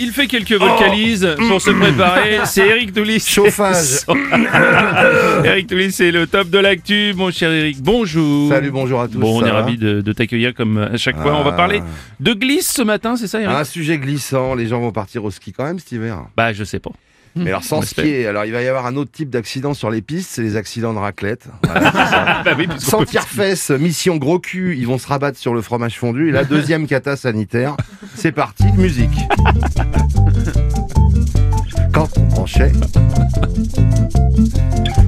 Il fait quelques vocalises pour se préparer. C'est Eric Toulis. Chauffage. Eric Toulis, c'est le top de l'actu. Mon cher Eric, bonjour. Salut, bonjour à tous. Bon, on est ravis de, de t'accueillir comme à chaque fois. On va Ah. parler de glisse ce matin, c'est ça, Eric Un sujet glissant, les gens vont partir au ski quand même cet hiver. Bah, je sais pas. Mais alors sans skier, alors il va y avoir un autre type d'accident sur les pistes, c'est les accidents de raclette. Voilà, ça. Bah oui, Sans peut- tire-fesse, mission gros cul, ils vont se rabattre sur le fromage fondu. Et la deuxième cata sanitaire, c'est parti, musique. Quand on branchait,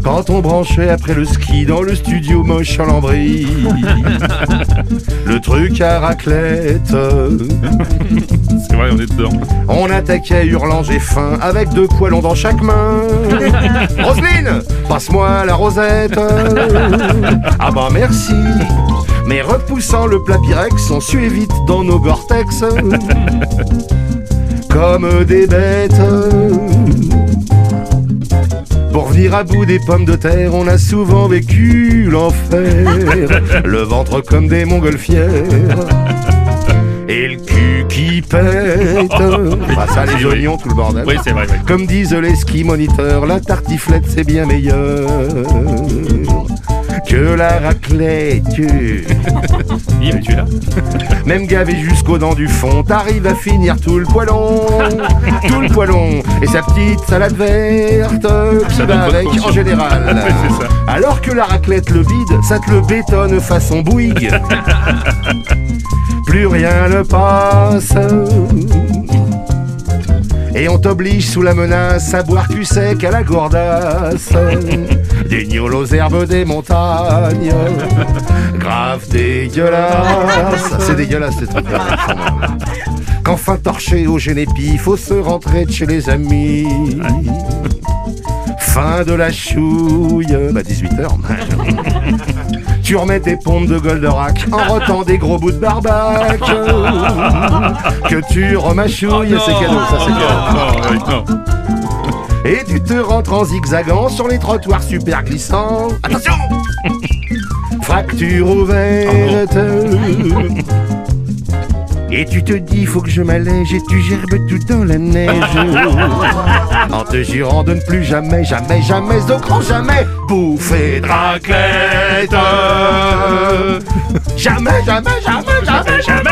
quand on branchait après le ski dans le studio moche en lambris, le truc à raclette. C'est vrai, on est dedans. On attaquait hurlant j'ai faim avec deux poêlons dans chaque main. Roselyne, passe-moi la rosette. Ah bah merci. Mais repoussant le plat Pyrex, on suait vite dans nos Gore-Tex. Comme des bêtes. Pour venir à bout des pommes de terre, on a souvent vécu l'enfer. Le ventre comme des montgolfières. Et le cul qui pète. Bah ça, les oignons, tout le bordel. Oui, c'est vrai. oui. Comme disent les ski moniteurs, la tartiflette c'est bien meilleur que la raclette. Yves, tu es là Même gavé jusqu'aux dents du fond, t'arrives à finir tout le poêlon, tout le poêlon et sa petite salade verte qui va avec en général. Alors que la raclette le vide, ça te le bétonne façon Bouygues. Plus rien ne passe. Et on t'oblige sous la menace à boire cul sec à la gourdasse. Des gnôles aux herbes des montagnes. Grave dégueulasse. C'est dégueulasse ces trucs-là. franchement. Qu'enfin torché au génépi, faut se rentrer de chez les amis. Fin de la chouille. Bah 18h. Tu remets tes pompes de Goldorak en rotant des gros bouts de barbac que tu remachouilles, c'est cadeau, ça c'est cadeau. Non, Eric, non. Et tu te rentres en zigzagant sur les trottoirs super glissants. Attention Fracture ouverte. Et tu te dis, faut que je m'allège et tu gerbes tout dans la neige. En te jurant de ne plus jamais, jamais, jamais, au grand jamais, bouffer de raclette. Jamais, jamais, jamais, jamais, jamais. Jamais,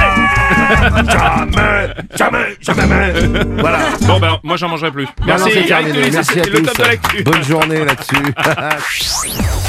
jamais, jamais. Voilà. Bon, ben, moi, j'en mangerai plus. Merci, Eric terminé. Merci à tous. Bonne journée là-dessus.